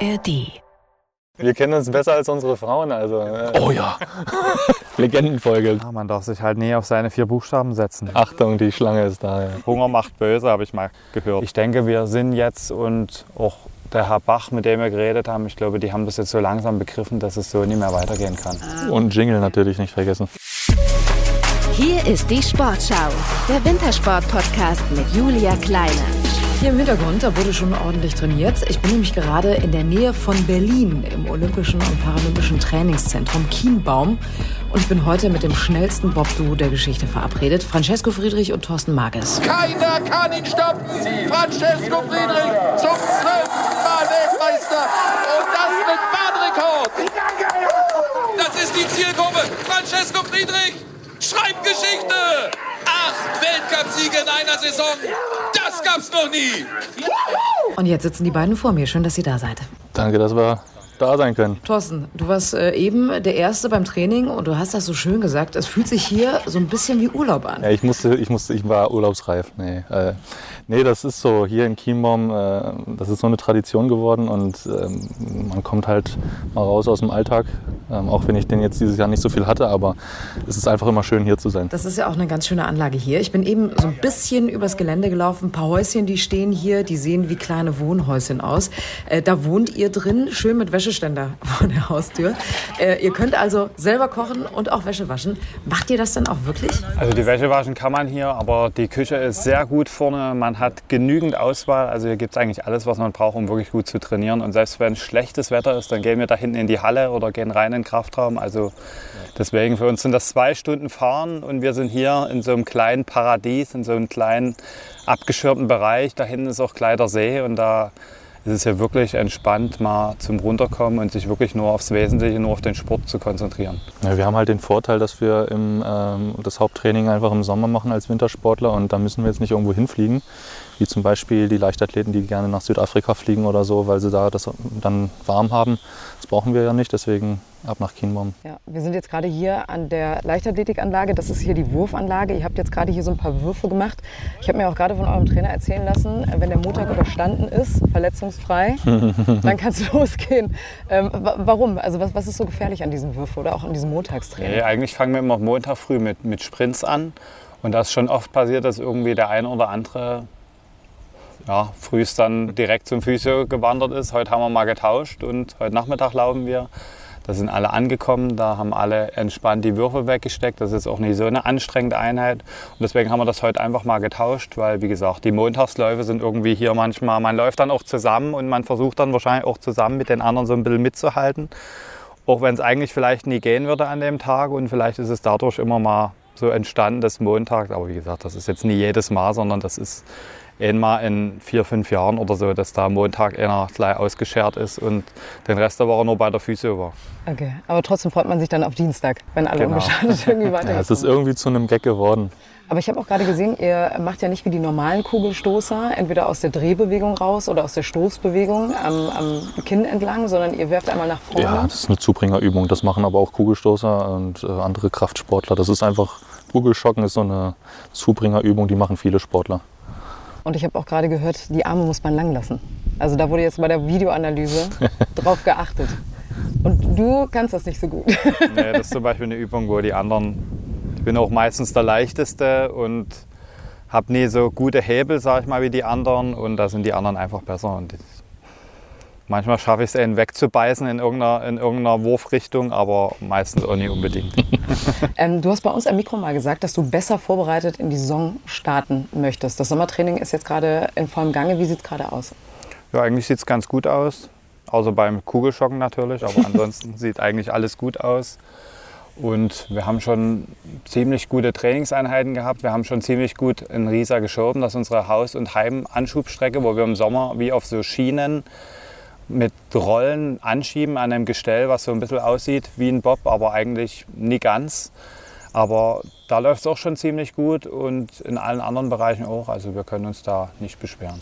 ARD. Wir kennen uns besser als unsere Frauen, also. äh, Oh ja. Legendenfolge. Ja, man darf sich halt nie auf seine vier Buchstaben setzen. Achtung, die Schlange ist da. Ja. Hunger macht böse, habe ich mal gehört. Ich denke, wir sind jetzt und auch der Herr Bach, mit dem wir geredet haben, ich glaube, die haben das jetzt so langsam begriffen, dass es so nicht mehr weitergehen kann. Und Jingle natürlich nicht vergessen. Hier ist die Sportschau, der Wintersport-Podcast mit Julia Kleine. Hier im Hintergrund, da wurde schon ordentlich trainiert. Ich bin nämlich gerade in der Nähe von Berlin im Olympischen und Paralympischen Trainingszentrum Kienbaum. Und ich bin heute mit dem schnellsten Bob-Duo der Geschichte verabredet. Francesco Friedrich und Thorsten Marges. Keiner kann ihn stoppen. Francesco Friedrich zum zwölften Mal Weltmeister. Und das mit Bahnrekord. Das ist die Zielgruppe. Francesco Friedrich schreibt Geschichte. Acht Weltcupsiege in einer Saison. Das gab's noch nie. Und jetzt sitzen die beiden vor mir. Schön, dass ihr da seid. Danke, dass wir da sein können. Thorsten, du warst äh, eben der Erste beim Training und du hast das so schön gesagt. Es fühlt sich hier so ein bisschen wie Urlaub an. Ja, ich musste, ich musste, ich war urlaubsreif. Nee, äh, nee das ist so. Hier in Chiembaum, äh, das ist so eine Tradition geworden und ähm, man kommt halt mal raus aus dem Alltag. Ähm, auch wenn ich den jetzt dieses Jahr nicht so viel hatte, aber es ist einfach immer schön hier zu sein. Das ist ja auch eine ganz schöne Anlage hier. Ich bin eben so ein bisschen übers Gelände gelaufen. Ein paar Häuschen, die stehen hier, die sehen wie kleine Wohnhäuschen aus. Äh, da wohnt ihr drin, schön mit Wäscheständer vor der Haustür. Äh, ihr könnt also selber kochen und auch Wäsche waschen. Macht ihr das dann auch wirklich? Also die Wäsche waschen kann man hier, aber die Küche ist sehr gut vorne. Man hat genügend Auswahl. Also hier gibt es eigentlich alles, was man braucht, um wirklich gut zu trainieren. Und selbst wenn schlechtes Wetter ist, dann gehen wir da hinten in die Halle oder gehen rein in den Kraftraum. Also deswegen für uns sind das zwei Stunden Fahren und wir sind hier in so einem kleinen Paradies, in so einem kleinen abgeschirmten Bereich. Da hinten ist auch Kleider See und da ist es ja wirklich entspannt, mal zum Runterkommen und sich wirklich nur aufs Wesentliche, nur auf den Sport zu konzentrieren. Ja, wir haben halt den Vorteil, dass wir im, ähm, das Haupttraining einfach im Sommer machen als Wintersportler und da müssen wir jetzt nicht irgendwo hinfliegen, wie zum Beispiel die Leichtathleten, die gerne nach Südafrika fliegen oder so, weil sie da das dann warm haben. Das brauchen wir ja nicht, deswegen ab nach Kienbaum. Ja, wir sind jetzt gerade hier an der Leichtathletikanlage. Das ist hier die Wurfanlage. Ihr habt jetzt gerade hier so ein paar Würfe gemacht. Ich habe mir auch gerade von eurem Trainer erzählen lassen, wenn der Montag überstanden ist, verletzungsfrei, dann kann es losgehen. Ähm, wa- warum? Also was, was ist so gefährlich an diesem Würfe oder auch an diesem Montagstraining? Nee, eigentlich fangen wir immer Montag früh mit, mit Sprints an. Und das ist schon oft passiert, dass irgendwie der eine oder andere ja, frühst dann direkt zum Physio gewandert ist. Heute haben wir mal getauscht und heute Nachmittag laufen wir. Da sind alle angekommen, da haben alle entspannt die Würfe weggesteckt. Das ist auch nicht so eine anstrengende Einheit. Und deswegen haben wir das heute einfach mal getauscht, weil wie gesagt, die Montagsläufe sind irgendwie hier manchmal, man läuft dann auch zusammen und man versucht dann wahrscheinlich auch zusammen mit den anderen so ein bisschen mitzuhalten. Auch wenn es eigentlich vielleicht nie gehen würde an dem Tag und vielleicht ist es dadurch immer mal so entstanden des Montags. Aber wie gesagt, das ist jetzt nie jedes Mal, sondern das ist einmal in vier, fünf Jahren oder so, dass da Montag einer gleich ausgeschert ist und den Rest der Woche nur bei der Physio war. Okay, aber trotzdem freut man sich dann auf Dienstag, wenn alle Genau. unbeschadet irgendwie Ja, es ist irgendwie zu einem Gag geworden. Aber ich habe auch gerade gesehen, ihr macht ja nicht wie die normalen Kugelstoßer, entweder aus der Drehbewegung raus oder aus der Stoßbewegung am, am Kinn entlang, sondern ihr werft einmal nach vorne. Ja, das ist eine Zubringerübung. Das machen aber auch Kugelstoßer und äh, andere Kraftsportler. Das ist einfach, Kugelschocken ist so eine Zubringerübung, die machen viele Sportler. Und ich habe auch gerade gehört, die Arme muss man lang lassen. Also da wurde jetzt bei der Videoanalyse drauf geachtet. Und du kannst das nicht so gut. Nee, das ist zum Beispiel eine Übung, wo die anderen, ich bin auch meistens der Leichteste und habe nie so gute Hebel, sag ich mal, wie die anderen und da sind die anderen einfach besser. Und ich, manchmal schaffe ich es, einen wegzubeißen in irgendeiner, in irgendeiner Wurfrichtung, aber meistens auch nicht unbedingt. Ähm, du hast bei uns am Mikro mal gesagt, dass du besser vorbereitet in die Saison starten möchtest. Das Sommertraining ist jetzt gerade in vollem Gange. Wie sieht es gerade aus? Ja, eigentlich sieht es ganz gut aus. Außer beim Kugelschocken natürlich, aber ansonsten sieht eigentlich alles gut aus. Und wir haben schon ziemlich gute Trainingseinheiten gehabt. Wir haben schon ziemlich gut in Riesa geschoben. Das ist unsere Haus- und Heimanschubstrecke, wo wir im Sommer wie auf so Schienen mit Rollen anschieben an einem Gestell, was so ein bisschen aussieht wie ein Bob, aber eigentlich nie ganz. Aber da läuft es auch schon ziemlich gut und in allen anderen Bereichen auch. Also wir können uns da nicht beschweren.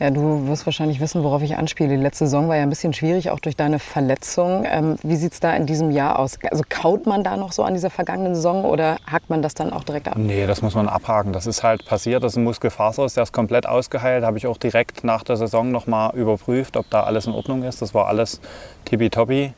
Ja, du wirst wahrscheinlich wissen, worauf ich anspiele. Die letzte Saison war ja ein bisschen schwierig, auch durch deine Verletzung. Ähm, wie sieht es da in diesem Jahr aus? Also kaut man da noch so an dieser vergangenen Saison oder hakt man das dann auch direkt ab? Nee, das muss man abhaken. Das ist halt passiert, das ist ein Muskelfaser der ist komplett ausgeheilt. Habe ich auch direkt nach der Saison nochmal überprüft, ob da alles in Ordnung ist. Das war alles tippitoppi.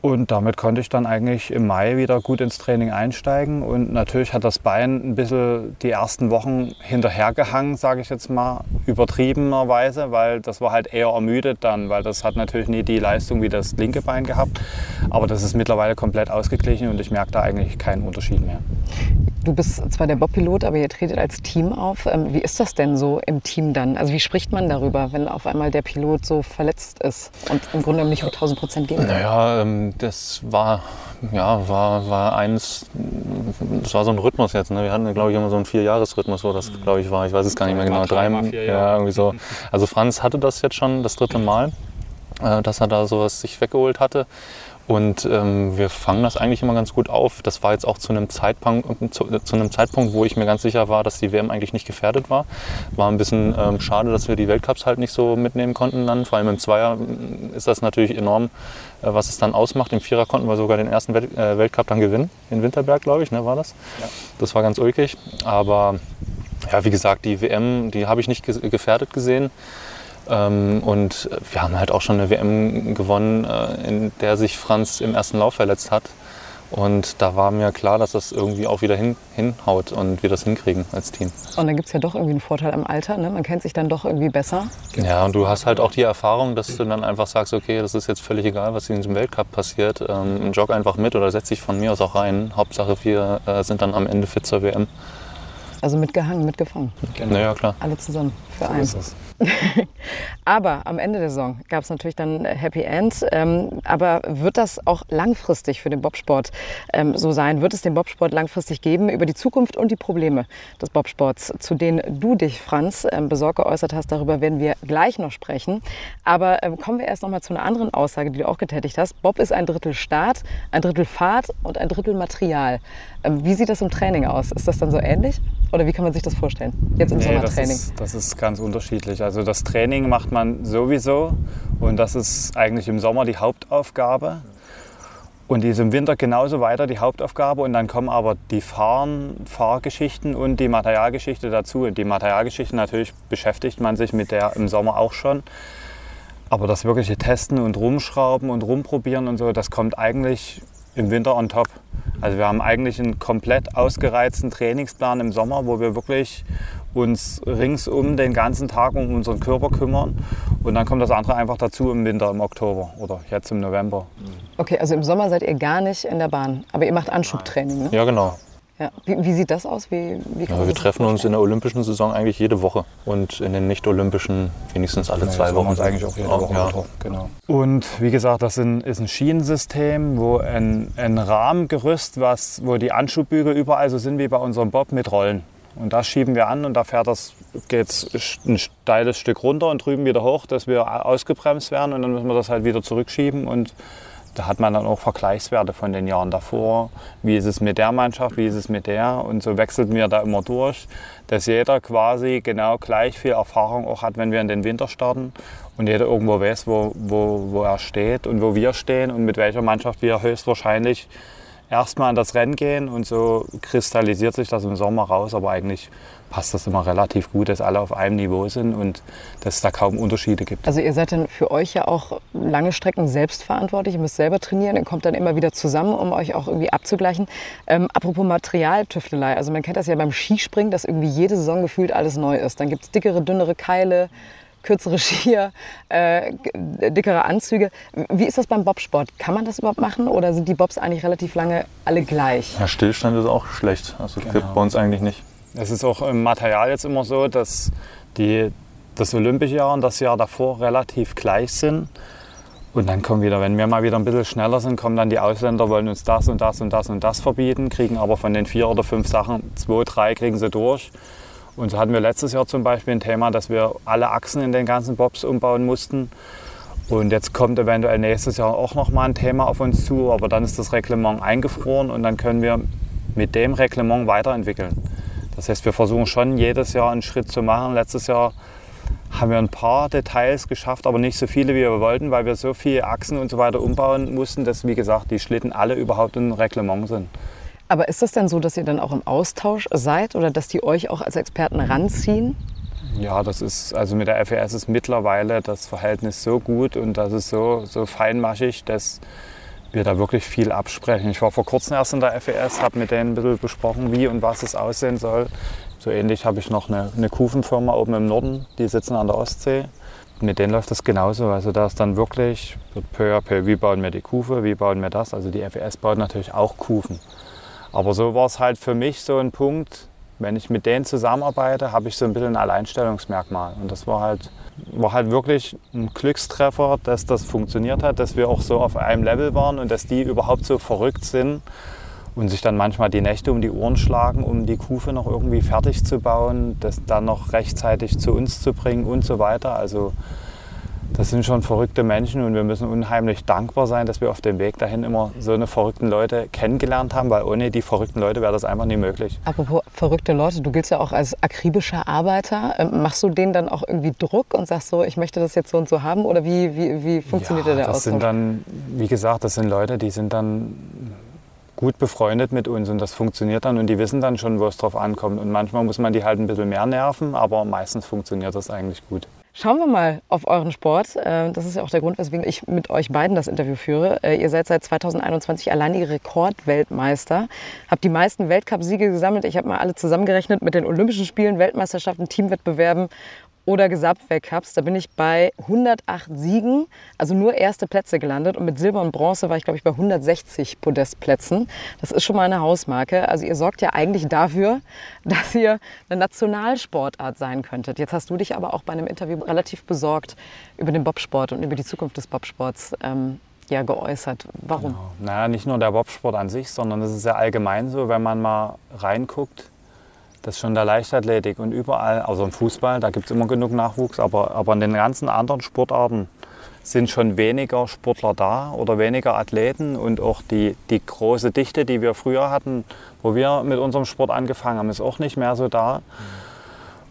Und damit konnte ich dann eigentlich im Mai wieder gut ins Training einsteigen. Und natürlich hat das Bein ein bisschen die ersten Wochen hinterhergehangen, sage ich jetzt mal, übertriebenerweise, weil das war halt eher ermüdet dann, weil das hat natürlich nie die Leistung wie das linke Bein gehabt. Aber das ist mittlerweile komplett ausgeglichen und ich merke da eigentlich keinen Unterschied mehr. Du bist zwar der Bob-Pilot, aber ihr tretet als Team auf. Ähm, wie ist das denn so im Team dann? Also wie spricht man darüber, wenn auf einmal der Pilot so verletzt ist und im Grunde nicht um 1000 Prozent geben kann? Naja, ähm, das war, ja, war, war eins, das war so ein Rhythmus jetzt. Ne? Wir hatten, glaube ich, immer so einen Vierjahresrhythmus, wo das, glaube ich, war. Ich weiß es gar nicht mehr genau. Drei, ja, irgendwie so. Also Franz hatte das jetzt schon das dritte Mal, äh, dass er da sowas sich weggeholt hatte. Und ähm, wir fangen das eigentlich immer ganz gut auf. Das war jetzt auch zu einem, Zeitpunkt, zu, zu, einem Zeitpunkt, wo ich mir ganz sicher war, dass die WM eigentlich nicht gefährdet war. War ein bisschen ähm, schade, dass wir die Weltcups halt nicht so mitnehmen konnten dann. Vor allem im Zweier äh, ist das natürlich enorm, was es dann ausmacht. Im Vierer konnten wir sogar den ersten Welt, äh, Weltcup dann gewinnen. In Winterberg, glaube ich, ne, war das. Ja. Das war ganz ulkig. Aber ja, wie gesagt, die WM, die habe ich nicht gefährdet gesehen. Ähm, und wir haben halt auch schon eine WM gewonnen, äh, in der sich Franz im ersten Lauf verletzt hat. Und da war mir klar, dass das irgendwie auch wieder hin, hinhaut und wir das hinkriegen als Team. Und dann gibt es ja doch irgendwie einen Vorteil am Alter. Ne? Man kennt sich dann doch irgendwie besser. Ja, und du hast halt auch die Erfahrung, dass du dann einfach sagst, okay, das ist jetzt völlig egal, was in diesem Weltcup passiert. Ähm, jog einfach mit oder setz dich von mir aus auch rein. Hauptsache, wir äh, sind dann am Ende fit zur WM. Also mitgehangen, mitgefangen. Genau. Naja, klar. Alle zusammen für so einen. aber am Ende der Saison gab es natürlich dann Happy End. Ähm, aber wird das auch langfristig für den Bobsport ähm, so sein? Wird es den Bobsport langfristig geben über die Zukunft und die Probleme des Bobsports, zu denen du dich, Franz, ähm, besorgt geäußert hast? Darüber werden wir gleich noch sprechen. Aber ähm, kommen wir erst noch mal zu einer anderen Aussage, die du auch getätigt hast. Bob ist ein Drittel Start, ein Drittel Fahrt und ein Drittel Material. Ähm, wie sieht das im Training aus? Ist das dann so ähnlich? Oder wie kann man sich das vorstellen? Jetzt im nee, Sommertraining? Das ist, das ist ganz unterschiedlich. Also das Training macht man sowieso und das ist eigentlich im Sommer die Hauptaufgabe. Und die ist im Winter genauso weiter die Hauptaufgabe und dann kommen aber die Fahren, Fahrgeschichten und die Materialgeschichte dazu. Und die Materialgeschichte natürlich beschäftigt man sich mit der im Sommer auch schon. Aber das wirkliche Testen und Rumschrauben und Rumprobieren und so, das kommt eigentlich im Winter on top. Also wir haben eigentlich einen komplett ausgereizten Trainingsplan im Sommer, wo wir wirklich uns ringsum den ganzen Tag um unseren Körper kümmern. Und dann kommt das andere einfach dazu im Winter, im Oktober oder jetzt im November. Okay, also im Sommer seid ihr gar nicht in der Bahn, aber ihr macht Anschubtraining, ne? Ja, genau. Ja. Wie, wie, sieht das aus? Wie, wie ja, wir treffen uns in der olympischen Saison eigentlich jede Woche und in den nicht-olympischen wenigstens alle genau, zwei Wochen. Uns eigentlich auch jede Woche ja. genau. Und wie gesagt, das ist ein Schienensystem, wo ein, ein Rahmengerüst, was, wo die Anschubbügel überall so sind wie bei unserem Bob mit Rollen. Und das schieben wir an und da fährt das, geht's ein steiles Stück runter und drüben wieder hoch, dass wir ausgebremst werden und dann müssen wir das halt wieder zurückschieben und da hat man dann auch Vergleichswerte von den Jahren davor. Wie ist es mit der Mannschaft, wie ist es mit der? Und so wechseln wir da immer durch, dass jeder quasi genau gleich viel Erfahrung auch hat, wenn wir in den Winter starten und jeder irgendwo weiß, wo, wo, wo er steht und wo wir stehen und mit welcher Mannschaft wir höchstwahrscheinlich erstmal an das Rennen gehen und so kristallisiert sich das im Sommer raus. Aber eigentlich passt das immer relativ gut, dass alle auf einem Niveau sind und dass es da kaum Unterschiede gibt. Also ihr seid dann für euch ja auch lange Strecken selbst verantwortlich, ihr müsst selber trainieren, ihr kommt dann immer wieder zusammen, um euch auch irgendwie abzugleichen. Ähm, apropos Materialtüftelei, also man kennt das ja beim Skispringen, dass irgendwie jede Saison gefühlt alles neu ist. Dann gibt es dickere, dünnere Keile, kürzere Skier, äh, dickere Anzüge. Wie ist das beim Bobsport? Kann man das überhaupt machen oder sind die Bobs eigentlich relativ lange alle gleich? Ja, Stillstand ist auch schlecht. Also genau. gibt bei uns eigentlich nicht. Es ist auch im Material jetzt immer so, dass die, das Olympische Jahr und das Jahr davor relativ gleich sind. Und dann kommen wieder, wenn wir mal wieder ein bisschen schneller sind, kommen dann die Ausländer, wollen uns das und das und das und das verbieten, kriegen aber von den vier oder fünf Sachen zwei, drei kriegen sie durch. Und so hatten wir letztes Jahr zum Beispiel ein Thema, dass wir alle Achsen in den ganzen Bobs umbauen mussten. Und jetzt kommt eventuell nächstes Jahr auch noch mal ein Thema auf uns zu, aber dann ist das Reglement eingefroren und dann können wir mit dem Reglement weiterentwickeln. Das heißt, wir versuchen schon jedes Jahr einen Schritt zu machen. Letztes Jahr haben wir ein paar Details geschafft, aber nicht so viele, wie wir wollten, weil wir so viele Achsen und so weiter umbauen mussten, dass, wie gesagt, die Schlitten alle überhaupt im Reglement sind. Aber ist das denn so, dass ihr dann auch im Austausch seid oder dass die euch auch als Experten ranziehen? Ja, das ist, also mit der FES ist mittlerweile das Verhältnis so gut und das ist so, so feinmaschig, dass wir da wirklich viel absprechen. Ich war vor kurzem erst in der FES, habe mit denen ein bisschen besprochen, wie und was es aussehen soll. So ähnlich habe ich noch eine, eine Kufenfirma oben im Norden, die sitzen an der Ostsee. Mit denen läuft das genauso. Also da ist dann wirklich wird peu à peu, wie bauen wir die Kufe, wie bauen wir das. Also die FES baut natürlich auch Kufen. Aber so war es halt für mich so ein Punkt, wenn ich mit denen zusammenarbeite, habe ich so ein bisschen ein Alleinstellungsmerkmal. Und das war halt, war halt wirklich ein Glückstreffer, dass das funktioniert hat, dass wir auch so auf einem Level waren und dass die überhaupt so verrückt sind und sich dann manchmal die Nächte um die Ohren schlagen, um die Kufe noch irgendwie fertig zu bauen, das dann noch rechtzeitig zu uns zu bringen und so weiter. Also das sind schon verrückte Menschen und wir müssen unheimlich dankbar sein, dass wir auf dem Weg dahin immer so eine verrückten Leute kennengelernt haben, weil ohne die verrückten Leute wäre das einfach nie möglich. Apropos verrückte Leute, du giltst ja auch als akribischer Arbeiter. Ähm, machst du denen dann auch irgendwie Druck und sagst so, ich möchte das jetzt so und so haben oder wie, wie, wie funktioniert ja, der das Austausch? sind dann, wie gesagt, das sind Leute, die sind dann gut befreundet mit uns und das funktioniert dann und die wissen dann schon, wo es drauf ankommt. Und manchmal muss man die halt ein bisschen mehr nerven, aber meistens funktioniert das eigentlich gut. Schauen wir mal auf euren Sport. Äh, Das ist ja auch der Grund, weswegen ich mit euch beiden das Interview führe. Äh, Ihr seid seit 2021 alleinige Rekordweltmeister, habt die meisten Weltcupsiege gesammelt. Ich habe mal alle zusammengerechnet mit den Olympischen Spielen, Weltmeisterschaften, Teamwettbewerben oder Gesamtweltcups. Da bin ich bei 108 Siegen, also nur erste Plätze gelandet. Und mit Silber und Bronze war ich, glaube ich, bei 160 Podestplätzen. Das ist schon mal eine Hausmarke. Also ihr sorgt ja eigentlich dafür, dass ihr eine Nationalsportart sein könntet. Jetzt hast du dich aber auch bei einem Interview relativ besorgt über den Bobsport und über die Zukunft des Bobsports ähm, ja, geäußert. Warum? Naja, nicht nur der Bobsport an sich, sondern es ist ja allgemein so, wenn man mal reinguckt, dass schon der Leichtathletik. Und überall, also im Fußball, da gibt es immer genug Nachwuchs, aber, aber in den ganzen anderen Sportarten sind schon weniger Sportler da oder weniger Athleten. Und auch die, die große Dichte, die wir früher hatten, wo wir mit unserem Sport angefangen haben, ist auch nicht mehr so da.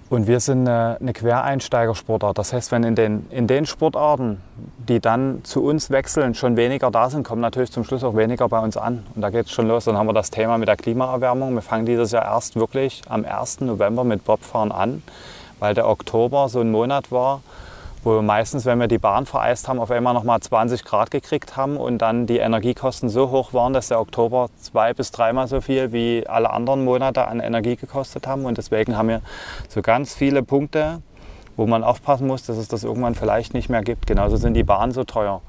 Und wir sind eine, Quereinsteigersportart. Das heißt, wenn in den, in den Sportarten, die dann zu uns wechseln, schon weniger da sind, kommen natürlich zum Schluss auch weniger bei uns an. Und da geht es schon los. Dann haben wir das Thema mit der Klimaerwärmung. Wir fangen dieses Jahr erst wirklich am 1. November mit Bobfahren an, weil der Oktober so ein Monat war, wo wir meistens, wenn wir die Bahn vereist haben, auf einmal noch mal 20 Grad gekriegt haben und dann die Energiekosten so hoch waren, dass der Oktober zwei bis dreimal so viel wie alle anderen Monate an Energie gekostet haben. Und deswegen haben wir so ganz viele Punkte, wo man aufpassen muss, dass es das irgendwann vielleicht nicht mehr gibt. Genauso sind die Bahnen so teuer.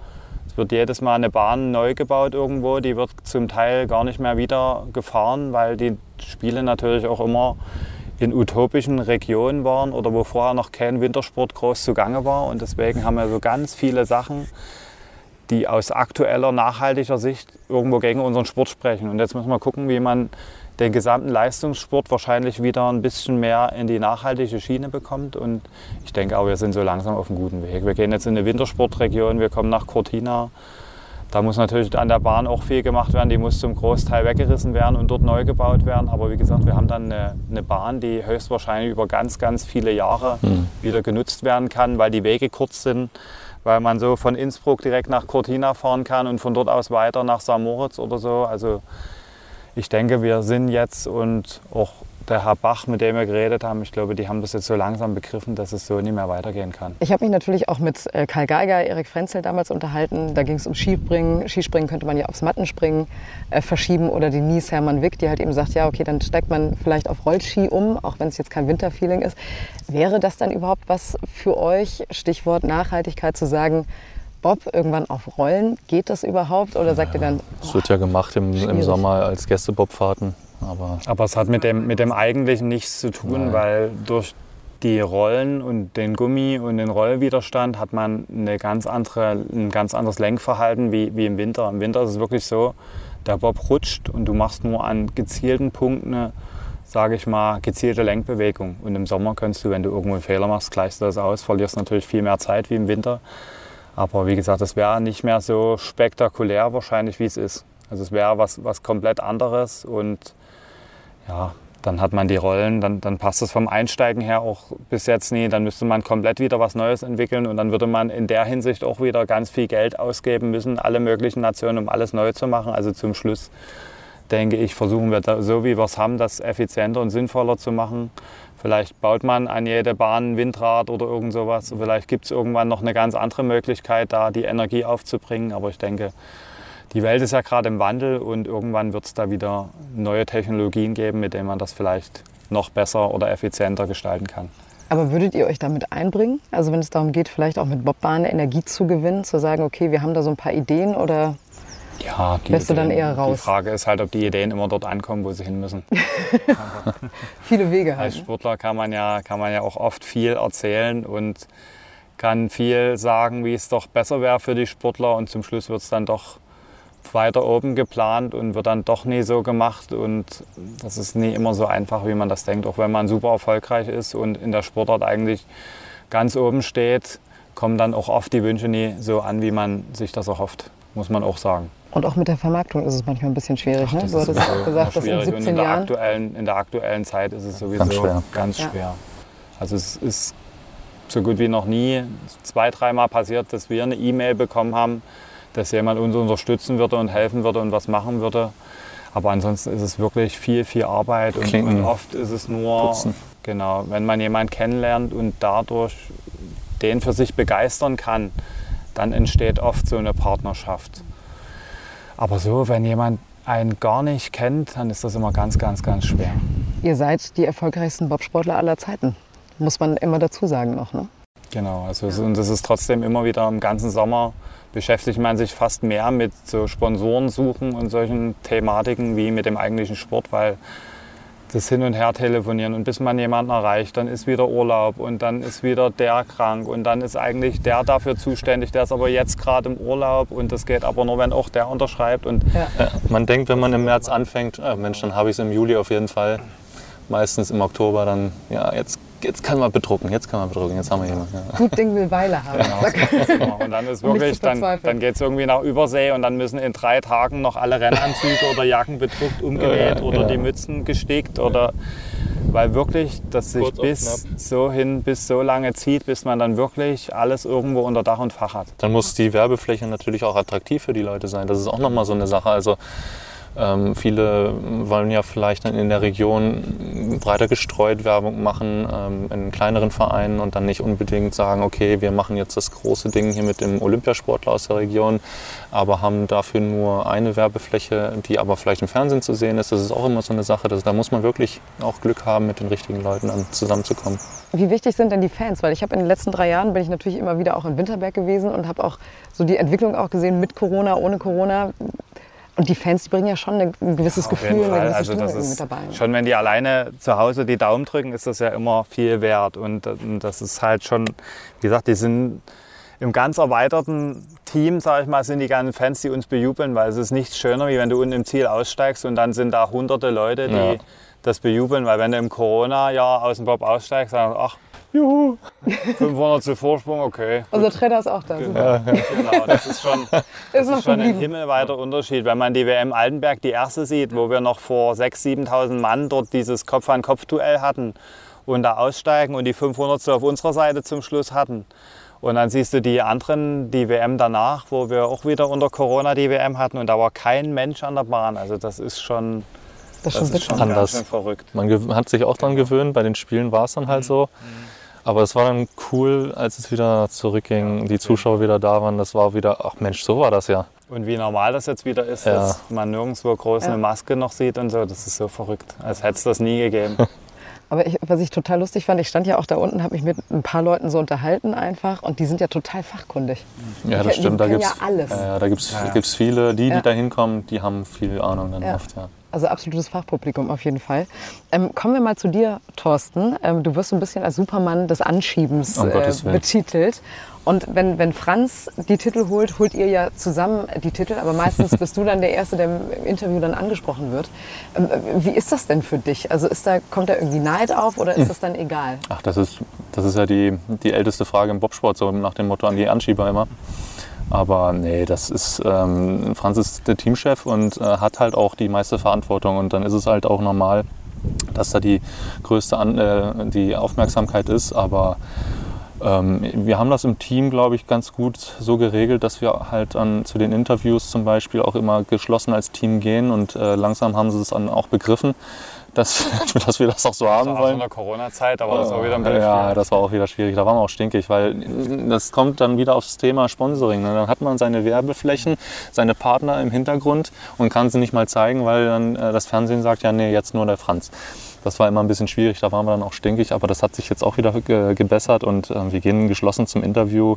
Es wird jedes Mal eine Bahn neu gebaut irgendwo, die wird zum Teil gar nicht mehr wieder gefahren, weil die Spiele natürlich auch immer in utopischen Regionen waren oder wo vorher noch kein Wintersport groß zugange war. Und deswegen haben wir so ganz viele Sachen, die aus aktueller, nachhaltiger Sicht irgendwo gegen unseren Sport sprechen. Und jetzt müssen wir gucken, wie man den gesamten Leistungssport wahrscheinlich wieder ein bisschen mehr in die nachhaltige Schiene bekommt. Und ich denke auch, wir sind so langsam auf einem guten Weg. Wir gehen jetzt in eine Wintersportregion, wir kommen nach Cortina. Da muss natürlich an der Bahn auch viel gemacht werden. Die muss zum Großteil weggerissen werden und dort neu gebaut werden. Aber wie gesagt, wir haben dann eine, eine Bahn, die höchstwahrscheinlich über ganz, ganz viele Jahre wieder genutzt werden kann, weil die Wege kurz sind, weil man so von Innsbruck direkt nach Cortina fahren kann und von dort aus weiter nach St. Moritz oder so. Also ich denke, wir sind jetzt und auch der Herr Bach, mit dem wir geredet haben, ich glaube, die haben das jetzt so langsam begriffen, dass es so nicht mehr weitergehen kann. Ich habe mich natürlich auch mit äh, Karl Geiger, Erik Frenzel damals unterhalten. Da ging es um Skispringen. Skispringen könnte man ja aufs Mattenspringen äh, verschieben oder die Nies Hermann Wick, die halt eben sagt, ja, okay, dann steigt man vielleicht auf Rollski um, auch wenn es jetzt kein Winterfeeling ist. Wäre das dann überhaupt was für euch, Stichwort Nachhaltigkeit, zu sagen, Bob, irgendwann auf Rollen, geht das überhaupt? Oder sagt ihr dann, Das wird ja gemacht im, im. Sommer als Gästebobfahrten. Aber Aber es hat mit dem, mit dem Eigentlichen nichts zu tun, Nein. weil durch die Rollen und den Gummi und den Rollwiderstand hat man eine ganz andere, ein ganz anderes Lenkverhalten wie, wie im Winter. Im Winter ist es wirklich so, der Bob rutscht und du machst nur an gezielten Punkten eine, sage ich mal, gezielte Lenkbewegung. Und im Sommer kannst du, wenn du irgendwo einen Fehler machst, gleichst du das aus, verlierst natürlich viel mehr Zeit wie im Winter. Aber wie gesagt, das wäre nicht mehr so spektakulär wahrscheinlich, wie es ist. Also es wäre was, was komplett anderes und ja, dann hat man die Rollen, dann, dann passt es vom Einsteigen her auch bis jetzt nie. Dann müsste man komplett wieder was Neues entwickeln und dann würde man in der Hinsicht auch wieder ganz viel Geld ausgeben müssen, alle möglichen Nationen, um alles neu zu machen. Also zum Schluss denke ich, versuchen wir da, so wie wir es haben, das effizienter und sinnvoller zu machen. Vielleicht baut man an jede Bahn ein Windrad oder irgend sowas. Vielleicht gibt es irgendwann noch eine ganz andere Möglichkeit, da die Energie aufzubringen. Aber ich denke, die Welt ist ja gerade im Wandel und irgendwann wird es da wieder neue Technologien geben, mit denen man das vielleicht noch besser oder effizienter gestalten kann. Aber würdet ihr euch damit einbringen? Also wenn es darum geht, vielleicht auch mit Bobbahn Energie zu gewinnen, zu sagen, okay, wir haben da so ein paar Ideen oder ja, die wärst du dann eher raus? Die Frage ist halt, ob die Ideen immer dort ankommen, wo sie hin müssen. Viele Wege halt. Als Sportler kann man, ja, kann man ja auch oft viel erzählen und kann viel sagen, wie es doch besser wäre für die Sportler und zum Schluss wird es dann doch weiter oben geplant und wird dann doch nie so gemacht. Und das ist nie immer so einfach, wie man das denkt. Auch wenn man super erfolgreich ist und in der Sportart eigentlich ganz oben steht, kommen dann auch oft die Wünsche nie so an, wie man sich das erhofft, muss man auch sagen. Und auch mit der Vermarktung ist es manchmal ein bisschen schwierig. Ne? Das Du hattest sowieso gesagt, dass in schwierig. Und 17 in der, Jahren. aktuellen, in der aktuellen Zeit ist es sowieso Ganz schwer. ganz Ja. schwer. Also es ist so gut wie noch nie zwei, dreimal passiert, dass wir eine E-Mail bekommen haben, dass jemand uns unterstützen würde und helfen würde und was machen würde. Aber ansonsten ist es wirklich viel, viel Arbeit und, und oft ist es nur, putzen. genau, wenn man jemanden kennenlernt und dadurch den für sich begeistern kann, dann entsteht oft so eine Partnerschaft. Aber so, wenn jemand einen gar nicht kennt, dann ist das immer ganz, ganz, ganz schwer. Ihr seid die erfolgreichsten Bobsportler aller Zeiten. Muss man immer dazu sagen noch. Ne? Genau, also es- und das ist trotzdem immer wieder im ganzen Sommer beschäftigt man sich fast mehr mit so Sponsoren suchen und solchen Thematiken wie mit dem eigentlichen Sport, weil das Hin und Her telefonieren und bis man jemanden erreicht, dann ist wieder Urlaub und dann ist wieder der krank und dann ist eigentlich der dafür zuständig, der ist aber jetzt gerade im Urlaub und das geht aber nur, wenn auch der unterschreibt und Man denkt, wenn man im März anfängt, äh, Mensch, dann habe ich es im Juli auf jeden Fall. Meistens im Oktober dann, ja, jetzt, jetzt kann man bedrucken, jetzt kann man bedrucken, jetzt haben wir jemanden. Ja. Gut Ding will Weile haben. Sag- Und dann ist wirklich, dann, dann geht es irgendwie nach Übersee und dann müssen in drei Tagen noch alle Rennanzüge oder Jacken bedruckt, umgenäht oder die Mützen gestickt oder weil wirklich das sich Kurz bis so hin, bis so lange zieht, bis man dann wirklich alles irgendwo unter Dach und Fach hat. Dann muss die Werbefläche natürlich auch attraktiv für die Leute sein. Das ist auch nochmal so eine Sache. Also ähm, viele wollen ja vielleicht dann in der Region breiter gestreut Werbung machen, ähm, in kleineren Vereinen und dann nicht unbedingt sagen, okay, wir machen jetzt das große Ding hier mit dem Olympiasportler aus der Region, aber haben dafür nur eine Werbefläche, die aber vielleicht im Fernsehen zu sehen ist. Das ist auch immer so eine Sache. Das, da muss man wirklich auch Glück haben, mit den richtigen Leuten dann zusammenzukommen. Wie wichtig sind denn die Fans? Weil ich habe in den letzten drei Jahren bin ich natürlich immer wieder auch in Winterberg gewesen und habe auch so die Entwicklung auch gesehen mit Corona, ohne Corona. Und die Fans, die bringen ja schon ein gewisses Auf Gefühl, eine gewisse Also das ist mit dabei. schon, wenn die alleine zu Hause die Daumen drücken, ist das ja immer viel wert. Und das ist halt schon, wie gesagt, die sind im ganz erweiterten Team, sage ich mal, sind die ganzen Fans, die uns bejubeln, weil es ist nichts schöner, wie wenn du unten im Ziel aussteigst und dann sind da hunderte Leute, die Ja. das bejubeln, weil wenn du im Corona-Jahr aus dem Bob aussteigst, sagst du, ach, juhu, 500 zu Vorsprung, okay. Unser Trainer ist auch da. super. Genau, das ist schon, Ist das noch ist schon ein himmelweiter Unterschied. Wenn man die WM Altenberg, die erste sieht, wo wir noch vor 6.000, 7.000 Mann dort dieses Kopf-an-Kopf-Duell hatten und da aussteigen und die 500 so auf unserer Seite zum Schluss hatten. Und dann siehst du die anderen, die WM danach, wo wir auch wieder unter Corona die WM hatten und da war kein Mensch an der Bahn. Also das ist schon, Das das ist ist schon Anders. ganz schön verrückt. Man hat sich auch dran gewöhnt, bei den Spielen war es dann halt so. Aber es war dann cool, als es wieder zurückging, die Zuschauer wieder da waren. Das war wieder, ach Mensch, so war das ja. Und wie normal das jetzt wieder ist, Ja. dass man nirgendwo groß Ja. eine Maske noch sieht und so, das ist so verrückt. Als hätte es das nie gegeben. Aber ich, was ich total lustig fand, ich stand ja auch da unten, habe mich mit ein paar Leuten so unterhalten einfach und die sind ja total fachkundig. Ja, Die das stimmt. Da kennen gibt's, ja alles. Ja, da gibt es Ja, ja. viele, die, Ja. die da hinkommen, die haben viel Ahnung dann Ja. oft. Ja. Also absolutes Fachpublikum auf jeden Fall. Ähm, kommen wir mal zu dir, Thorsten. Ähm, du wirst so ein bisschen als Supermann des Anschiebens Um äh, betitelt. Und wenn, wenn Franz die Titel holt, holt ihr ja zusammen die Titel. Aber meistens bist du dann der Erste, der im Interview dann angesprochen wird. Ähm, äh, wie ist das denn für dich? Also ist da, kommt da irgendwie Neid auf oder Hm. ist das dann egal? Ach, das ist, das ist ja die, die älteste Frage im Bobsport, so nach dem Motto an die Anschieber immer. Aber nee, das ist, ähm, Franz ist der Teamchef und äh, hat halt auch die meiste Verantwortung. Und dann ist es halt auch normal, dass da die größte An äh, die Aufmerksamkeit ist. Aber ähm, wir haben das im Team, glaube ich, ganz gut so geregelt, dass wir halt an, zu den Interviews zum Beispiel auch immer geschlossen als Team gehen. Und äh, langsam haben sie es dann auch begriffen, dass, dass wir das auch so haben Das war wollen. in der Corona-Zeit, aber das war wieder ein bisschen Ja, schwierig. das war auch wieder schwierig. Da waren wir auch stinkig, weil das kommt dann wieder aufs Thema Sponsoring. ne? Dann hat man seine Werbeflächen, seine Partner im Hintergrund und kann sie nicht mal zeigen, weil dann äh, das Fernsehen sagt, ja, nee, jetzt nur der Franz. Das war immer ein bisschen schwierig, da waren wir dann auch stinkig, aber das hat sich jetzt auch wieder ge gebessert und äh, wir gehen geschlossen zum Interview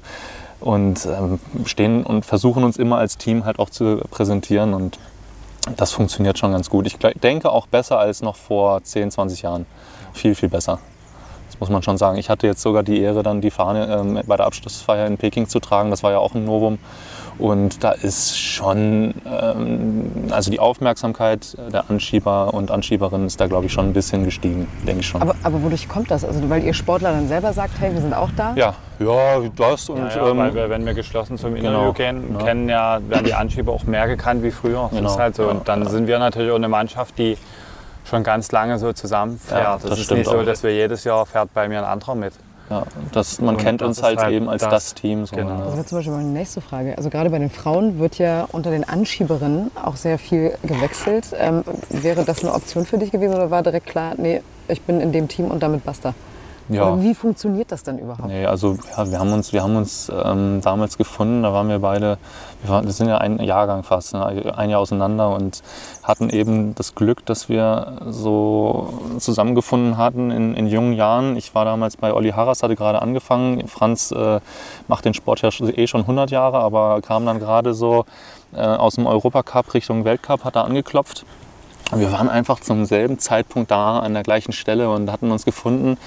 und ähm, stehen und versuchen uns immer als Team halt auch zu präsentieren und das funktioniert schon ganz gut. Ich denke auch besser als noch vor 10, 20 Jahren. Viel, viel besser. Das muss man schon sagen. Ich hatte jetzt sogar die Ehre, dann die Fahne ähm, bei der Abschlussfeier in Peking zu tragen. Das war ja auch ein Novum. Und da ist schon, ähm, also die Aufmerksamkeit der Anschieber und Anschieberinnen ist da, glaube ich, schon ein bisschen gestiegen, denke ich schon. Aber, aber wodurch kommt das? Also weil ihr Sportler dann selber sagt, hey, wir sind auch da? ja, ja, das und Ja, ja, ähm, weil wir, wenn wir geschlossen zum Interview genau, gehen, ja. kennen ja, werden die Anschieber auch mehr gekannt wie früher. Das Genau, ist halt so. Und dann ja. sind wir natürlich auch eine Mannschaft, die schon ganz lange so zusammenfährt. Ja, das, das ist nicht so, dass wir jedes Jahr fährt bei mir ein anderer mit. Ja, das, man Und kennt das uns halt, halt eben als das- das, Team. So, genau. ja. Das wäre zum Beispiel meine nächste Frage. Also gerade bei den Frauen wird ja unter den Anschieberinnen auch sehr viel gewechselt. Ähm, wäre das eine Option für dich gewesen oder war direkt klar, nee, ich bin in dem Team und damit basta? Ja. Oder wie funktioniert das dann überhaupt? Nee, also ja, wir haben uns, wir haben uns ähm, damals gefunden, da waren wir beide, wir, waren, wir sind ja ein Jahrgang fast, ne, ein Jahr auseinander und hatten eben das Glück, dass wir so zusammengefunden hatten in, in jungen Jahren. Ich war damals bei Olli Harras, hatte gerade angefangen. Franz äh, macht den Sport ja eh schon 100 Jahre, aber kam dann gerade so äh, aus dem Europacup Richtung Weltcup, hat er angeklopft. Wir waren einfach zum selben Zeitpunkt da an der gleichen Stelle und hatten uns gefunden,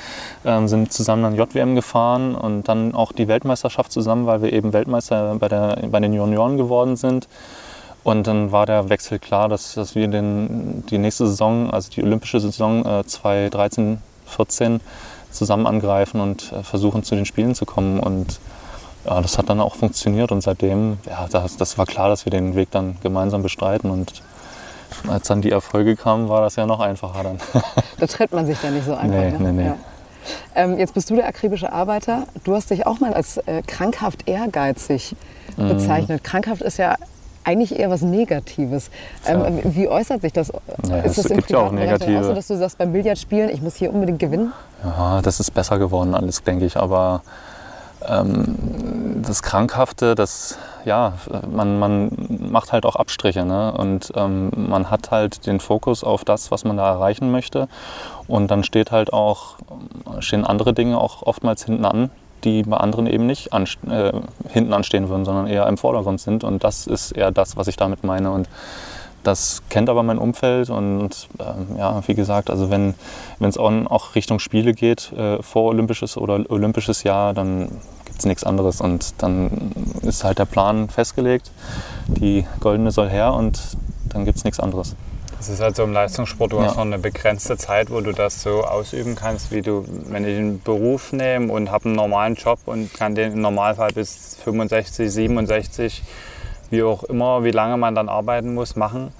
ähm, sind zusammen dann JWM gefahren und dann auch die Weltmeisterschaft zusammen, weil wir eben Weltmeister bei, der, bei den Junioren geworden sind. Und dann war der Wechsel klar, dass, dass wir den, die nächste Saison, also die olympische Saison äh, 2013, 14 zusammen angreifen und äh, versuchen zu den Spielen zu kommen. Und ja, das hat dann auch funktioniert und seitdem, ja, das, das war klar, dass wir den Weg dann gemeinsam bestreiten und als dann die Erfolge kamen, war das ja noch einfacher dann. Da trennt man sich dann nicht so einfach. Nee, ne? nee, nee. Ja. Ähm, jetzt bist du der akribische Arbeiter. Du hast dich auch mal als äh, krankhaft ehrgeizig Mhm. bezeichnet. Krankhaft ist ja eigentlich eher was Negatives. Ähm, Wie äußert sich das? Ja, ist es das im gibt ja auch dann auch negative. so, dass du sagst, beim Billardspielen, ich muss hier unbedingt gewinnen? Ja, das ist besser geworden alles, denke ich. Aber ähm, das Krankhafte, das, ja, man, man macht halt auch Abstriche. Ne? Und ähm, man hat halt den Fokus auf das, was man da erreichen möchte. Und dann steht halt auch, stehen andere Dinge auch oftmals hinten an, die bei anderen eben nicht an, äh, hinten anstehen würden, sondern eher im Vordergrund sind. Und das ist eher das, was ich damit meine. Und das kennt aber mein Umfeld und ähm, ja, wie gesagt, also wenn es auch Richtung Spiele geht, äh, vorolympisches oder olympisches Jahr, dann gibt es nichts anderes und dann ist halt der Plan festgelegt, die goldene soll her und dann gibt es nichts anderes. Das ist halt so im Leistungssport, du hast Ja. noch eine begrenzte Zeit, wo du das so ausüben kannst, wie du, wenn ich einen Beruf nehme und habe einen normalen Job und kann den im Normalfall bis 65, 67, wie auch immer, wie lange man dann arbeiten muss, machen,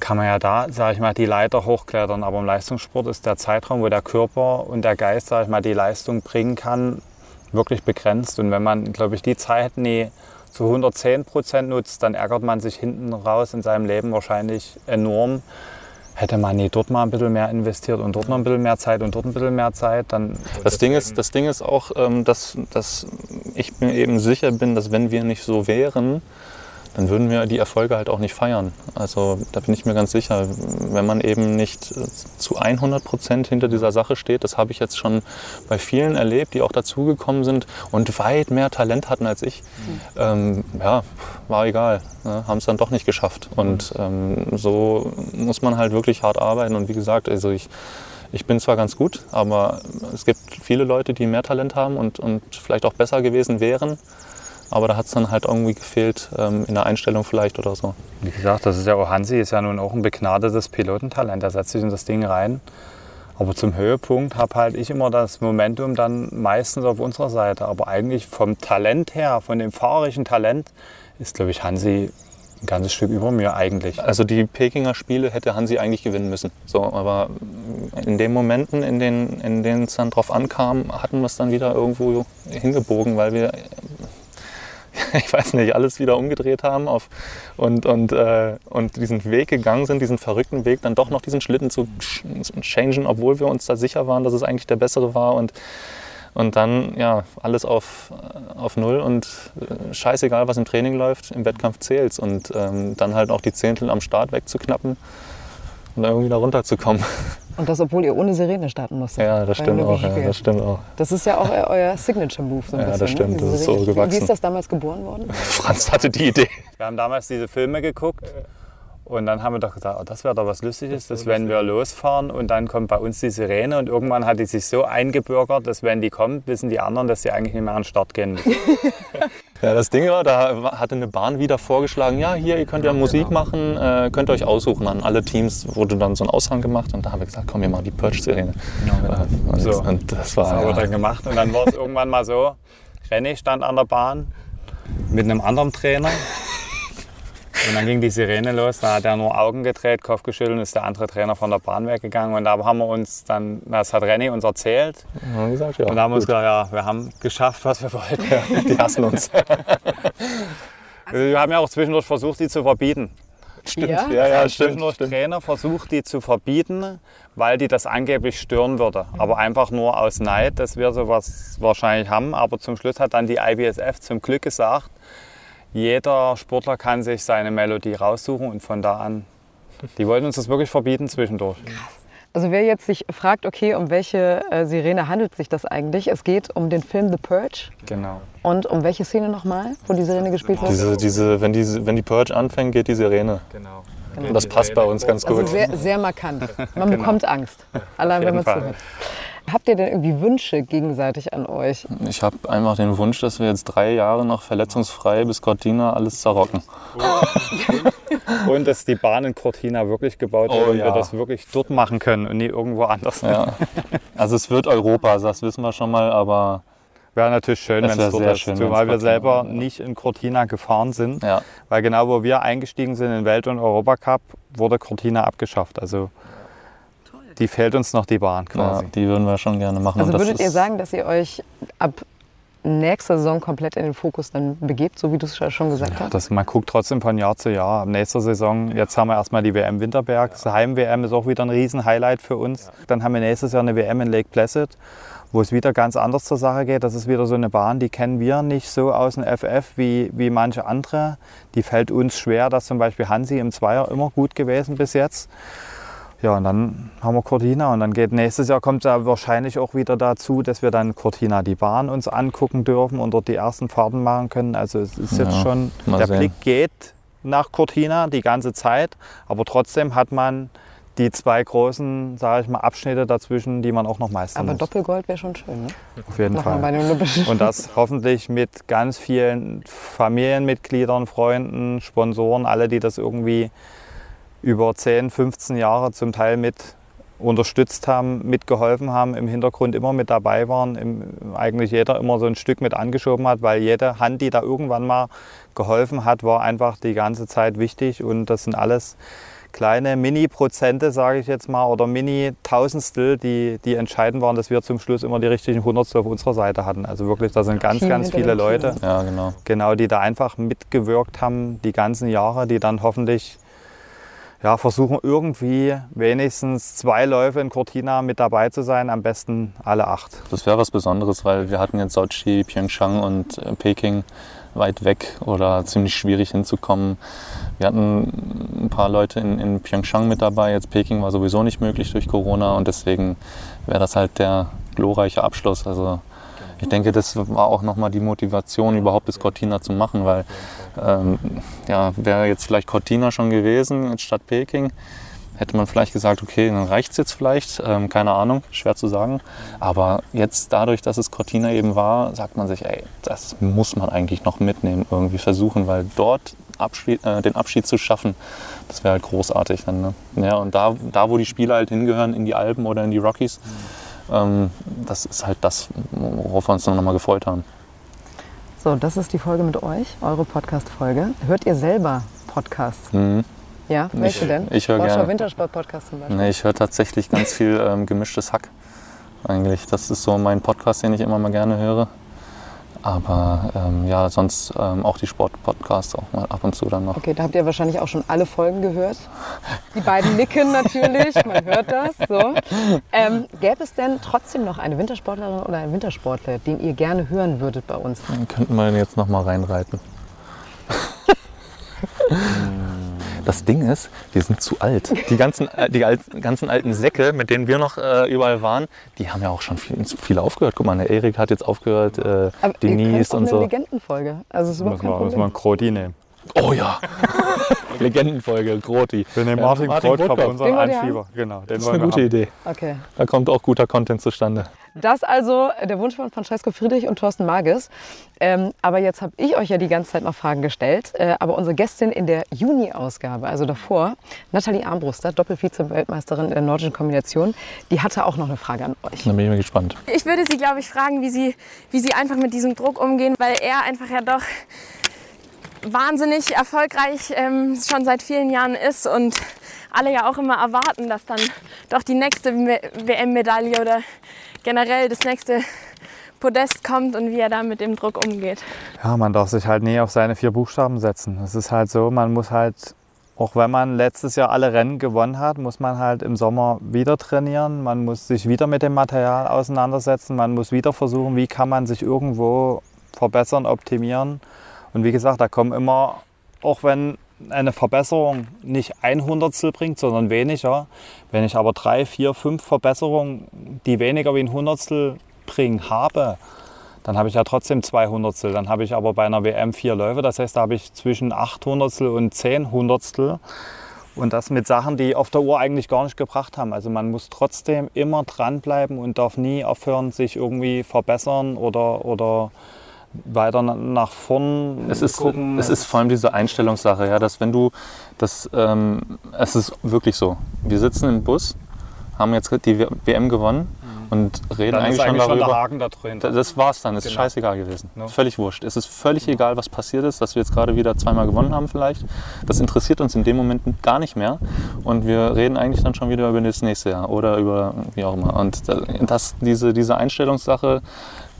kann man ja da, sage ich mal, die Leiter hochklettern. Aber im Leistungssport ist der Zeitraum, wo der Körper und der Geist, sage ich mal, die Leistung bringen kann, wirklich begrenzt. Und wenn man, glaube ich, die Zeit nie zu 110 Prozent nutzt, dann ärgert man sich hinten raus in seinem Leben wahrscheinlich enorm. Hätte man nie dort mal ein bisschen mehr investiert und dort noch ein bisschen mehr Zeit und dort ein bisschen mehr Zeit, dann. Das Ding ist, das Ding ist auch, ähm, dass, dass ich mir eben sicher bin, dass wenn wir nicht so wären, dann würden wir die Erfolge halt auch nicht feiern. Also da bin ich mir ganz sicher, wenn man eben nicht zu 100 Prozent hinter dieser Sache steht, das habe ich jetzt schon bei vielen erlebt, die auch dazugekommen sind und weit mehr Talent hatten als ich. Ähm, ja, war egal, ne? haben es dann doch nicht geschafft. Und ähm, so muss man halt wirklich hart arbeiten. Und wie gesagt, also ich, ich bin zwar ganz gut, aber es gibt viele Leute, die mehr Talent haben und, und vielleicht auch besser gewesen wären. Aber da hat es dann halt irgendwie gefehlt, ähm, in der Einstellung vielleicht oder so. Wie gesagt, das ist ja auch Hansi, ist ja nun auch ein begnadetes Pilotentalent. Der setzt sich in das Ding rein. Aber zum Höhepunkt habe halt ich immer das Momentum dann meistens auf unserer Seite. Aber eigentlich vom Talent her, von dem fahrerischen Talent, ist, glaube ich, Hansi Ein ganzes Stück über mir eigentlich. Also die Pekinger Spiele hätte Hansi eigentlich gewinnen müssen. So, aber in den Momenten, in denen, in denen es dann drauf ankam, hatten wir es dann wieder irgendwo hingebogen, weil wir, ich weiß nicht, alles wieder umgedreht haben auf, und, und, äh, und diesen Weg gegangen sind, diesen verrückten Weg, dann doch noch diesen Schlitten zu ch- changen, obwohl wir uns da sicher waren, dass es eigentlich der bessere war. Und und dann, ja, alles auf, äh, auf Null und äh, scheißegal, was im Training läuft, im Wettkampf zählt's. Und ähm, dann halt auch die Zehntel am Start wegzuknappen und dann irgendwie da runterzukommen. Und das, obwohl ihr ohne Sirene starten musstet. Ja, das stimmt auch. Ja, das stimmt auch. Das ist ja auch eu- euer Signature-Move so ein Ja, das bisschen. stimmt, Ne? das ist so Sirene. Wie gewachsen. ist das damals geboren worden? Franz hatte die Idee. Wir haben damals diese Filme geguckt und dann haben wir doch gesagt, oh, das wäre doch was Lustiges, dass wenn wir losfahren und dann kommt bei uns die Sirene und irgendwann hat die sich so eingebürgert, dass wenn die kommt, wissen die anderen, dass sie eigentlich nicht mehr an den Start gehen müssen. Ja, das Ding war, da hatte eine Bahn wieder vorgeschlagen, ja, hier, ihr könnt ja Musik machen, äh, könnt ihr euch aussuchen. An alle Teams wurde dann so ein Aushang gemacht und da haben wir gesagt, komm, wir machen die Purge-Sirene. Äh, und, So. und das Das war, haben wir ja, dann gemacht und dann war es irgendwann mal so, René stand an der Bahn mit einem anderen Trainer und dann ging die Sirene los, da hat er nur Augen gedreht, Kopf geschüttelt und ist der andere Trainer von der Bahn weggegangen und da haben wir uns dann, das hat René uns erzählt wir gesagt, ja, und da haben wir uns gesagt, ja, wir haben geschafft, was wir wollten. die hassen uns. Also wir haben ja auch zwischendurch versucht, die zu verbieten. Stimmt. Ja, ja, stimmt. Zwischendurch stimmt. Trainer versucht, die zu verbieten, weil die das angeblich stören würde. Aber einfach nur aus Neid, dass wir sowas wahrscheinlich haben. Aber zum Schluss hat dann die IBSF zum Glück gesagt, jeder Sportler kann sich seine Melodie raussuchen und von da an. Die wollten uns das wirklich verbieten zwischendurch. Also wer jetzt sich fragt, okay, um welche äh, Sirene handelt sich das eigentlich? Es geht um den Film The Purge. Genau. Und um welche Szene nochmal, wo die Sirene gespielt wird? Diese, diese, wenn, die, wenn die Purge anfängt, geht die Sirene. genau. Und das passt bei uns ganz Also gut. sehr, sehr markant. Man bekommt Angst. Allein wenn man zuhört. Habt ihr denn irgendwie Wünsche gegenseitig an euch? Ich habe einfach den Wunsch, dass wir jetzt drei Jahre noch verletzungsfrei bis Cortina alles zerrocken. Und dass die Bahn in Cortina wirklich gebaut wird Oh und wir ja. das wirklich dort machen können und nie irgendwo anders. Ja. Also es wird Europa, das wissen wir schon mal, aber Wäre natürlich schön, wenn es dort sehr ist. schön, Zumal wir selber wäre. nicht in Cortina gefahren sind. ja. Weil genau wo wir eingestiegen sind in Welt- und Europacup, wurde Cortina abgeschafft. Also die fehlt uns noch die Bahn ja, quasi. die würden wir schon gerne machen. Also würdet ihr sagen, dass ihr euch ab nächster Saison komplett in den Fokus dann begebt, so wie du es schon gesagt hast? Das, man guckt trotzdem von Jahr zu Jahr. Ab nächster Saison, jetzt haben wir erstmal die WM Winterberg. Das Heim-WM ist auch wieder ein Riesen-Highlight für uns. Dann haben wir nächstes Jahr eine WM in Lake Placid, wo es wieder ganz anders zur Sache geht. Das ist wieder so eine Bahn, die kennen wir nicht so aus dem FF wie, wie manche andere. Die fällt uns schwer, dass zum Beispiel Hansi im Zweier immer gut gewesen bis jetzt. Ja, und dann haben wir Cortina und dann geht nächstes Jahr kommt ja wahrscheinlich auch wieder dazu, dass wir dann Cortina die Bahn uns angucken dürfen und dort die ersten Fahrten machen können. Also es ist jetzt Ja, schon, der sehen. Blick geht nach Cortina die ganze Zeit, aber trotzdem hat man die zwei großen, sage ich mal, Abschnitte dazwischen, die man auch noch meistern Aber muss. Doppelgold wäre schon schön, ne? Auf jeden Fall. Und das hoffentlich mit ganz vielen Familienmitgliedern, Freunden, Sponsoren, alle, die das irgendwie über 10, 15 Jahre zum Teil mit unterstützt haben, mitgeholfen haben, im Hintergrund immer mit dabei waren, im, eigentlich jeder immer so ein Stück mit angeschoben hat, weil jede Hand, die da irgendwann mal geholfen hat, war einfach die ganze Zeit wichtig und das sind alles kleine Mini-Prozente, sage ich jetzt mal, oder Mini-Tausendstel, die, die entscheidend waren, dass wir zum Schluss immer die richtigen Hundertstel auf unserer Seite hatten. Also wirklich, da sind ganz, ganz viele. Leute, Ja, genau. genau, die da einfach mitgewirkt haben, die ganzen Jahre, die dann hoffentlich ja, versuchen irgendwie wenigstens zwei Läufe in Cortina mit dabei zu sein, am besten alle acht. Das wäre was Besonderes, weil wir hatten jetzt Sochi, Pyeongchang und äh, Peking weit weg oder ziemlich schwierig hinzukommen. Wir hatten ein paar Leute in, in Pyeongchang mit dabei, jetzt Peking war sowieso nicht möglich durch Corona und deswegen wäre das halt der glorreiche Abschluss. Also ich denke, das war auch nochmal die Motivation, überhaupt das Cortina zu machen, weil ähm, ja, wäre jetzt vielleicht Cortina schon gewesen statt Peking, hätte man vielleicht gesagt, okay, dann reicht es jetzt vielleicht, ähm, keine Ahnung, schwer zu sagen. Aber jetzt dadurch, dass es Cortina eben war, sagt man sich, ey, das muss man eigentlich noch mitnehmen, irgendwie versuchen, weil dort Abschied, äh, den Abschied zu schaffen, das wäre halt großartig dann. Ne? Ja, und da, da, wo die Spiele halt hingehören, in die Alpen oder in die Rockies, ähm, das ist halt das, worauf wir uns dann nochmal gefreut haben. So, das ist die Folge mit euch, eure Podcast-Folge. Hört ihr selber Podcasts. Mhm. Ja, welche denn? ich höre gerne. Wintersport-Podcast zum Beispiel. Nee, ich höre tatsächlich ganz viel ähm, gemischtes Hack. Eigentlich, das ist so mein Podcast, den ich immer mal gerne höre. Aber ähm, ja, sonst ähm, auch die Sportpodcasts auch mal ab und zu dann noch. Okay, da habt ihr wahrscheinlich auch schon alle Folgen gehört. Die beiden nicken natürlich, man hört das. So. Ähm, gäbe es denn trotzdem noch eine Wintersportlerin oder einen Wintersportler, den ihr gerne hören würdet bei uns? Dann könnten wir jetzt noch mal reinreiten. Das Ding ist, die sind zu alt. Die ganzen, äh, die alt, ganzen alten Säcke, mit denen wir noch äh, überall waren, die haben ja auch schon viel, viele aufgehört. Guck mal, der Erik hat jetzt aufgehört, äh, Aber ihr Denise könnt auch und eine so. Legendenfolge. Also es ist überhaupt Muss kein man, muss man Problem. Kroti nehmen. Oh ja! Legendenfolge, Groti. Wir nehmen Ja, Martin, Martin Krotkopf, Krotkopf. unseren Einschieber. Genau, den Das ist eine gute haben. Idee. Okay. Da kommt auch guter Content zustande. Das also der Wunsch von Francesco Friedrich und Thorsten Magis. Ähm, aber jetzt habe ich euch ja die ganze Zeit noch Fragen gestellt. Äh, aber unsere Gästin in der Juni-Ausgabe, also davor, Nathalie Armbruster, Doppelvize-Weltmeisterin in der nordischen Kombination, die hatte auch noch eine Frage an euch. Da bin ich mal gespannt. Ich würde sie, glaube ich, fragen, wie sie, wie sie einfach mit diesem Druck umgehen, weil er einfach ja doch wahnsinnig erfolgreich ähm, schon seit vielen Jahren ist und alle ja auch immer erwarten, dass dann doch die nächste Me- WM-Medaille oder generell das nächste Podest kommt und wie er da mit dem Druck umgeht. Ja, man darf sich halt nie auf seine vier Buchstaben setzen. Es ist halt so, man muss halt, auch wenn man letztes Jahr alle Rennen gewonnen hat, muss man halt im Sommer wieder trainieren. Man muss sich wieder mit dem Material auseinandersetzen. Man muss wieder versuchen, wie kann man sich irgendwo verbessern, optimieren. Und wie gesagt, da kommen immer, auch wenn eine Verbesserung nicht ein Hundertstel bringt, sondern weniger. Wenn ich aber drei, vier, fünf Verbesserungen, die weniger wie ein Hundertstel bringen, habe, dann habe ich ja trotzdem zwei Hundertstel. Dann habe ich aber bei einer WM vier Läufe. Das heißt, da habe ich zwischen acht Hundertstel und zehn Hundertstel. Und das mit Sachen, die auf der Uhr eigentlich gar nicht gebracht haben. Also man muss trotzdem immer dranbleiben und darf nie aufhören, sich irgendwie verbessern oder, oder weiter na- nach vorn Es ist, gucken. es ist vor allem diese Einstellungssache, ja, dass wenn du, das, ähm, es ist wirklich so, wir sitzen im Bus, haben jetzt die WM gewonnen und reden Mhm. dann eigentlich, ist eigentlich schon schon der darüber. Haken da Das war's dann, ist Genau. scheißegal gewesen. No. Völlig wurscht. Es ist völlig egal, was passiert ist, dass wir jetzt gerade wieder zweimal gewonnen haben vielleicht. Das interessiert uns in dem Moment gar nicht mehr. Und wir reden eigentlich dann schon wieder über das nächste Jahr oder über wie auch immer. Und da- das, diese, diese Einstellungssache,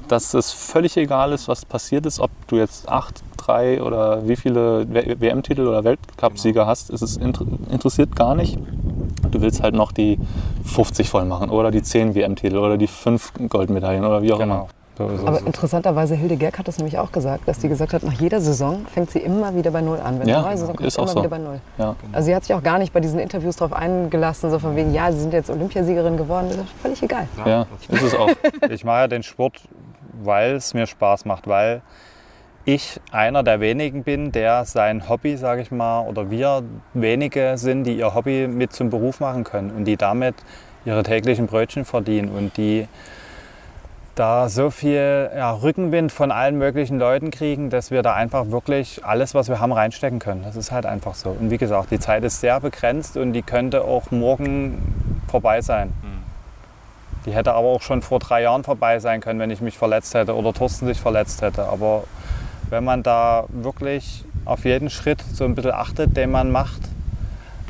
dass es völlig egal ist, was passiert ist, ob du jetzt acht, drei oder wie viele WM-Titel oder Weltcup-Sieger Genau. hast, es ist inter interessiert gar nicht. Du willst halt noch die 50 voll machen oder die 10 WM-Titel oder die 5 Goldmedaillen oder wie auch immer. Genau. Ist Aber es. interessanterweise, Hilde Gerg hat das nämlich auch gesagt, dass sie gesagt hat, nach jeder Saison fängt sie immer wieder bei Null an. Wenn Ja, neue Saison kommt, ist auch immer so. wieder bei Null. Ja. Also sie hat sich auch gar nicht bei diesen Interviews darauf eingelassen, so von wegen, ja, sie sind jetzt Olympiasiegerin geworden. Das ist völlig egal. Ja, ist es auch. Ich mache ja den Sport, weil es mir Spaß macht, weil ich einer der wenigen bin, der sein Hobby, sage ich mal, oder wir wenige sind, die ihr Hobby mit zum Beruf machen können und die damit ihre täglichen Brötchen verdienen und die da so viel ja, Rückenwind von allen möglichen Leuten kriegen, dass wir da einfach wirklich alles, was wir haben, reinstecken können. Das ist halt einfach so. Und wie gesagt, die Zeit ist sehr begrenzt und die könnte auch morgen vorbei sein. Die hätte aber auch schon vor drei Jahren vorbei sein können, wenn ich mich verletzt hätte oder Thorsten sich verletzt hätte. Aber wenn man da wirklich auf jeden Schritt so ein bisschen achtet, den man macht,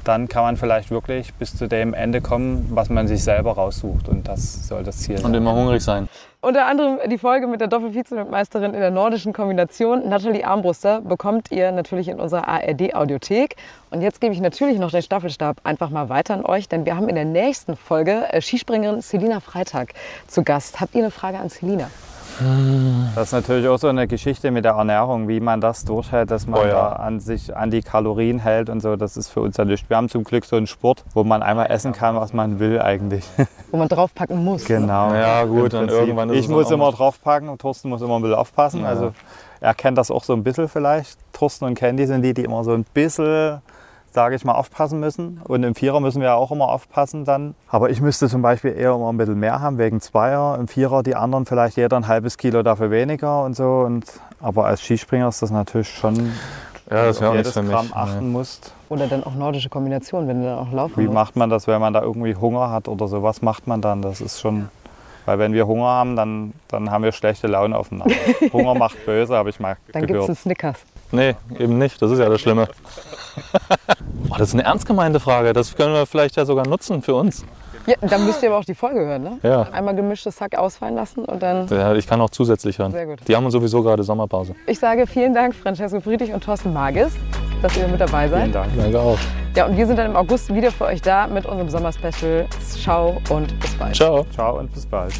dann kann man vielleicht wirklich bis zu dem Ende kommen, was man sich selber raussucht. Und das soll das Ziel Und sein. immer hungrig sein. Unter anderem die Folge mit der Doppelvizemeisterin in der nordischen Kombination, Nathalie Armbruster, bekommt ihr natürlich in unserer ARD-Audiothek. Und jetzt gebe ich natürlich noch den Staffelstab einfach mal weiter an euch, denn wir haben in der nächsten Folge äh, Skispringerin Selina Freitag zu Gast. Habt ihr eine Frage an Selina? Das ist natürlich auch so eine Geschichte mit der Ernährung, wie man das durchhält, dass man Oh ja. da an sich an die Kalorien hält und so. Das ist für uns ja nichts. Wir haben zum Glück so einen Sport, wo man einmal essen kann, was man will eigentlich. Wo man draufpacken muss. Genau. Ja, gut, dann irgendwann ist Ich es muss immer draufpacken und Thorsten muss immer ein bisschen aufpassen. Ja. Also er kennt das auch so ein bisschen vielleicht. Thorsten und Candy sind die, die immer so ein bisschen, sage ich mal, aufpassen müssen. Und im Vierer müssen wir auch immer aufpassen dann. Aber ich müsste zum Beispiel eher immer ein bisschen mehr haben wegen Zweier. Im Vierer die anderen vielleicht jeder ein halbes Kilo dafür weniger und so. Und, aber als Skispringer ist das natürlich schon, Ja, das auf jedes. Gramm achten musst. Oder dann auch nordische Kombination, wenn du dann auch laufen Wie musst. macht man das, wenn man da irgendwie Hunger hat oder so? Was macht man dann? Das ist schon. Weil wenn wir Hunger haben, dann, dann haben wir schlechte Laune aufeinander. Hunger macht böse, habe ich mal Dann gibt es gehört. einen Snickers. Nee, eben nicht. Das ist ja das Schlimme. oh, das ist eine ernst gemeinte Frage. Das können wir vielleicht ja sogar nutzen für uns. Ja, dann müsst ihr aber auch die Folge hören, ne? Ja. Einmal gemischtes Hack ausfallen lassen und dann. Ja, ich kann auch zusätzlich hören. Sehr gut. Die haben sowieso gerade Sommerpause. Ich sage vielen Dank, Francesco Friedrich und Thorsten Magis, dass ihr mit dabei seid. Vielen Dank. Danke auch. Ja, und wir sind dann im August wieder für euch da mit unserem Sommerspecial. Ciao und bis bald. Ciao. Ciao und bis bald.